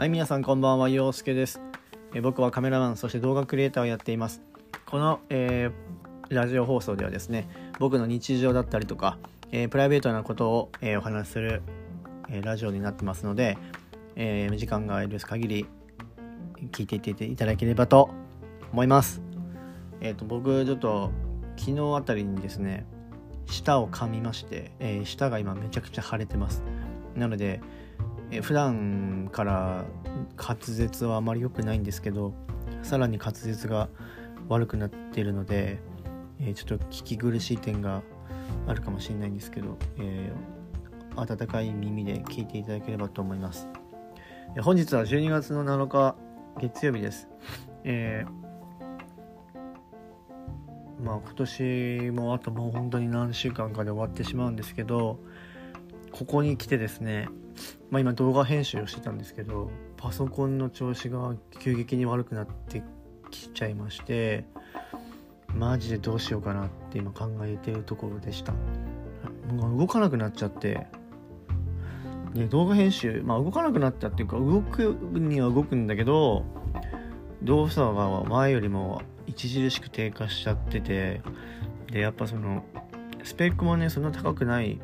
はい、皆さんこんばんは、陽介です。え僕はカメラマン、そして動画クリエイターをやっています。この、えーラジオ放送ではですね、僕の日常だったりとか、えープライベートなことを、えーお話しする、えラジオになってますので、えー時間が許す限り聞いていっていただければと思います。えっ、と、僕ちょっと昨日あたりにですね、舌を噛みまして、え舌が今めちゃくちゃ腫れてます。なので、えー普段から滑舌はあまり良くないんですけどさらに滑舌が悪くなっているので、えーちょっと聞き苦しい点があるかもしれないんですけど、えー温かい耳で聞いていただければと思います。えー本日は12月の7日月曜日です。えーまあ今年もあともう本当に何週間かで終わってしまうんですけどここに来てですねまあ、今動画編集をしてたんですけどパソコンの調子が急激に悪くなってきちゃいましてマジでどうしようかなって今考えてるところでした。動かなくなっちゃって。で動画編集まあ動かなくなったっていうか動くには動くんだけど動作が前よりも著しく低下しちゃっててでやっぱそのスペックもねそんな高くない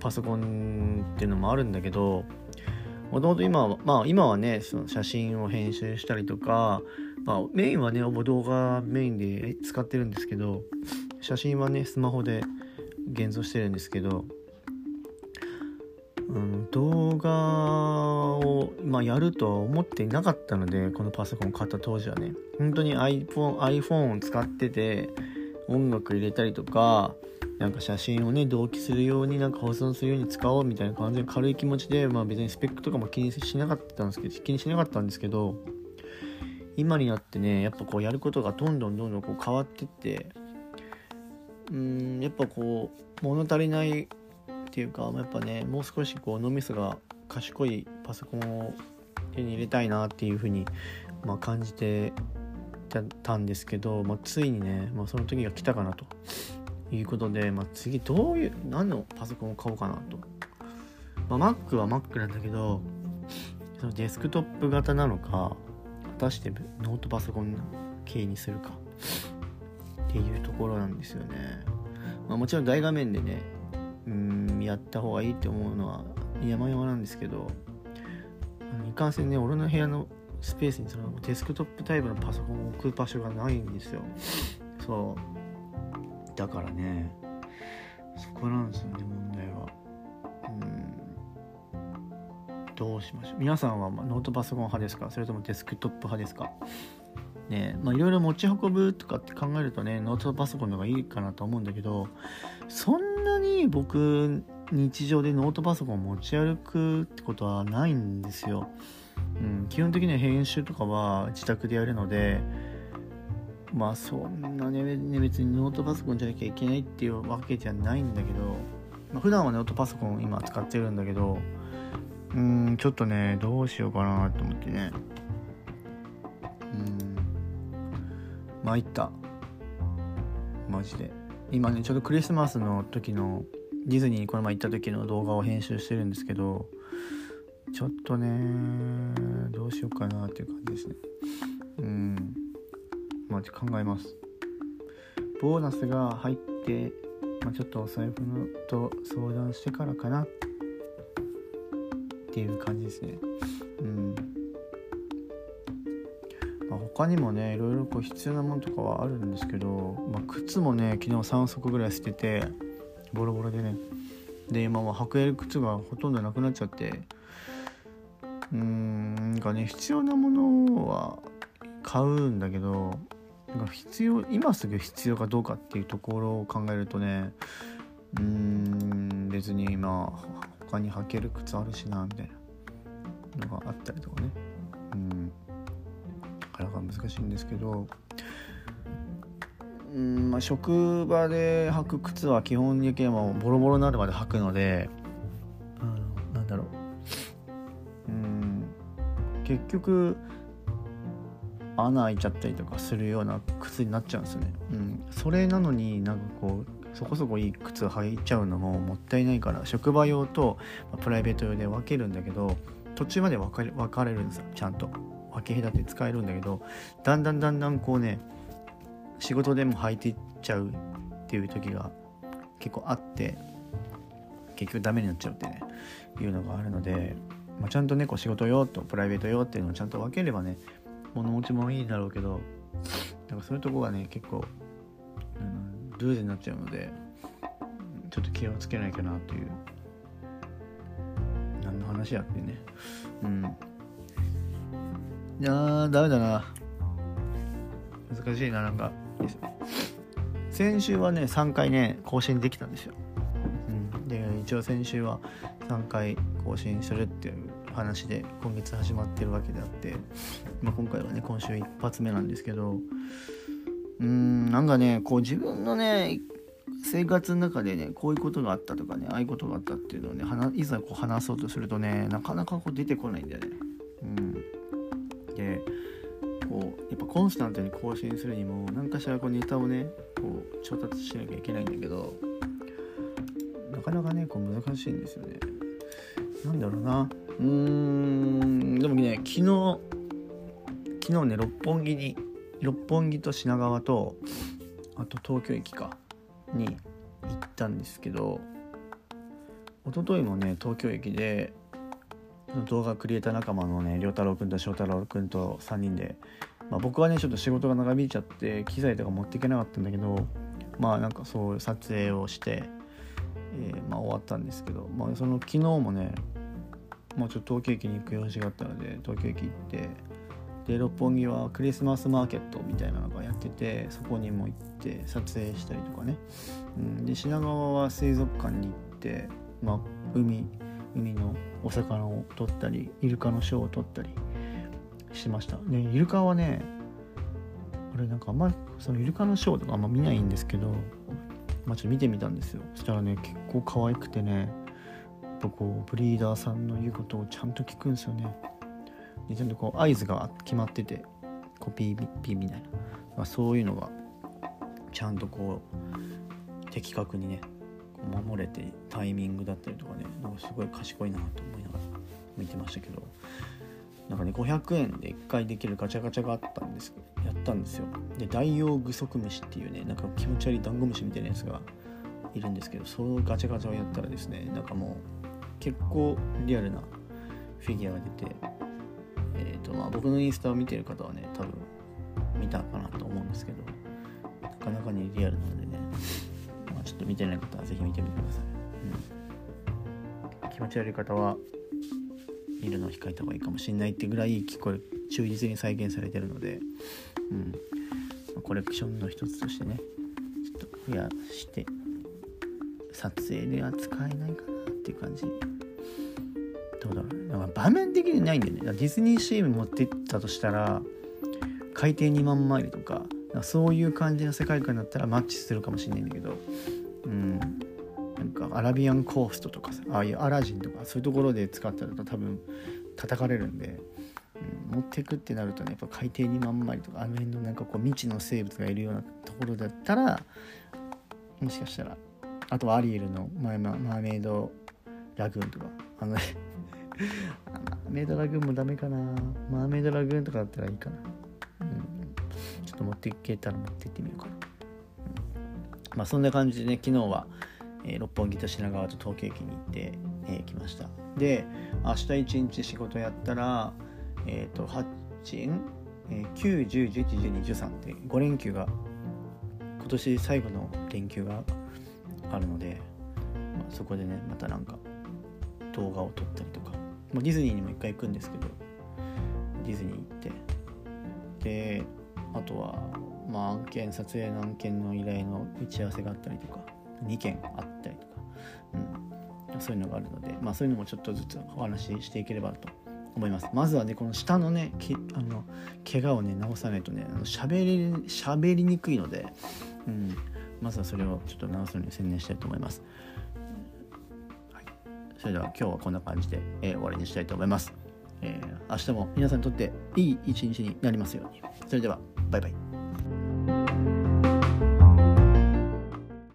パソコンっていうのもあるんだけどもともと今はまあ今はねその写真を編集したりとか、まあ、メインはねほぼ動画メインで使ってるんですけど写真はねスマホで現像してるんですけど、うん、動画を、まあ、やるとは思っていなかったのでこのパソコン買った当時はね。本当に iPhone, iPhone を使ってて音楽入れたりとかなんか写真をね同期するようになんか保存するように使おうみたいな感じで軽い気持ちでまあ別にスペックとかも気にしなかったんですけど気にしなかったんですけど今になってねやっぱこうやることがどんどんどんどんこう変わってってうんやっぱこう物足りないっていうかやっぱねもう少しこう脳みそが賢いパソコンを手に入れたいなっていうふうに、まあ、感じてたんですけど、まあ、ついにね、まあ、その時が来たかなと。いうことで、まあ、次どういう何のパソコンを買おうかなと、まあ、Mac は Mac なんだけどそのデスクトップ型なのか果たしてノートパソコン系にするか。っていうところなんですよね、まあ、もちろん大画面でねうんやった方がいいって思うのは山々なんですけどいかんせんね俺の部屋のスペースにそのデスクトップタイプのパソコンを置く場所がないんですよ。そう。だからね。そこなんですよね問題は。うん。どうしましょう。皆さんはノートパソコン派ですか？それともデスクトップ派ですか？ね。まあいろいろ持ち運ぶとかって考えるとねノートパソコンの方がいいかなと思うんだけどそんなに僕日常でノートパソコンを持ち歩くってことはないんですよ、うん、基本的には編集とかは自宅でやるのでまあそんなね別にノートパソコンじゃなきゃいけないっていうわけじゃないんだけど、まあ、普段はノートパソコン今使ってるんだけどうんちょっとねどうしようかなと思ってね。うん参った。マジで。今ねちょうどクリスマスの時のディズニーにこの前行った時の動画を編集してるんですけどちょっとねどうしようかなっていう感じですね。うん。まあ考えます。ボーナスが入って、まあ、ちょっとお財布のと相談してからかな。っていう感じですね。うん。まあ、他にもねいろいろこう必要なものとかはあるんですけど、まあ、靴もね昨日3足ぐらい捨ててボロボロでね。で今は履ける靴がほとんどなくなっちゃって。うーんなんかね必要なものは買うんだけどなんか必要今すぐ必要かどうかっていうところを考えるとねうーん別に今他に履ける靴あるしなみたいなのがあったりとかね。うん。なかなか難しいんですけど。うんまあ職場で履く靴は基本的にはもうボロボロになるまで履くのであのなんだろう。うん。結局穴開いちゃったりとかするような靴になっちゃうんですよね。うん、それなのになんかこうそこそこいい靴履いちゃうのももったいないから職場用と、プライベート用で分けるんだけど途中まで分かれ分かれるんですよ。ちゃんと。分け隔て使えるんだけどだんだんだんだんこうね仕事でも履いていっちゃうっていう時が結構あって結局ダメになっちゃうってねいうのがあるので、まあ、ちゃんとねこう仕事用とプライベート用っていうのをちゃんと分ければね物持ちもいいだろうけどなんかそういうとこがね結構、うん、ルーズになっちゃうのでちょっと気をつけなきゃなという。何の話やってね。うん。いやーダメだな。難しいななんか。先週はね3回ね更新できたんですよ、うん、で一応先週は3回更新するっていう話で今月始まってるわけであって、まあ、今回はね今週一発目なんですけどうーんなんかねこう自分のね生活の中でねこういうことがあったとかねああいうことがあったっていうのをねいざこう話そうとするとねなかなかこう出てこないんだよね。うん、でこうやっぱコンスタントに更新するにも何かしらこうネタをねこう調達しなきゃいけないんだけどなかなかねこう難しいんですよね。なんだろうなうーんでもね昨日昨日ね六本木に六本木と品川とあと東京駅かに行ったんですけど一昨日もね東京駅で動画クリエイター仲間のね良太郎くんと翔太郎くんと3人で、まあ、僕はねちょっと仕事が長引いちゃって機材とか持っていけなかったんだけどまあなんかそう撮影をして、えー、まあ、終わったんですけど、まあ、その昨日もね、まあ、ちょっと東京駅に行く用事があったので東京駅行ってで六本木はクリスマスマーケットみたいなのがやっててそこにも行って撮影したりとかね、うん、で品川は水族館に行って、まあ、海海のお魚を取ったりイルカのショーを撮ったりしました。ねイルカはねあれなんかあんまそのイルカのショーとかあんま見ないんですけど、まあ、ちょっと見てみたんですよ。そしたらね結構可愛くてねぱこうブリーダーさんの言うことをちゃんと聞くんですよね。でちゃんとこう合図が決まっててコピーピーみたいな、まあ、そういうのがちゃんとこう的確にね守れてタイミングだったりとかねなんかすごい賢いなと思いながら見てましたけど。なんかね500円で1回できるガチャガチャがあったんですやったんですよ。でダイオウグソクムシっていうねなんか気持ち悪いダンゴムシみたいなやつがいるんですけどそのガチャガチャをやったらですねなんかもう結構リアルなフィギュアが出てえっ、ー、とまあ僕のインスタを見てる方はね多分見たかなと思うんですけどなかなかにリアルなのでね、まあ、ちょっと見てない方は是非見てみてください、うん、気持ち悪い方は見るのを控えた方がいいかもしれないってぐらい聞これ忠実に再現されてるので、うん、コレクションの一つとしてねちょっと増やして撮影では使えないかな。っていう感じ。どうだろうね。だか場面的にないんだよね。ディズニーシーに持ってったとしたら海底2万マイルとかそういう感じの世界観だったらマッチするかもしれないんだけどうん。なんかアラビアンコーストとかさああいうアラジンとかそういうところで使ったら多分叩かれるんで、うん、持ってくってなるとねやっぱ海底2万マイルとかあの辺のなんかこう未知の生物がいるようなところだったらもしかしたらあとはアリエルのマーメイドラグーンとか。あの マーメイドラグーンもダメかな。マーメイドラグーンとかだったらいいかな。うん。ちょっと持っていけたら持ってってみようかな、うん、まあそんな感じでね昨日は、えー、六本木と品川と東京駅に行って、えー、来ました。で明日一日仕事やったらえっ、ー、と8、えー、9、10、11、12、13って5連休が今年最後の連休があるので、まあ、そこでねまたなんか動画を撮ったりとか。もうディズニーにも一回行くんですけど。ディズニー行って。であとは、まあ、案件撮影の案件の依頼の打ち合わせがあったりとか。2件あったりとか、うん、そういうのがあるので、まあ、そういうのもちょっとずつお話ししていければと思います。まずはねこの下のねけあの怪我をね治さないとねあの喋り喋りにくいので、うん、まずはそれをちょっと直すのに専念したいと思います、それでは今日はこんな感じで、えー、終わりにしたいと思います、えー、明日も皆さんにとっていい一日になりますように。それではバイバイ。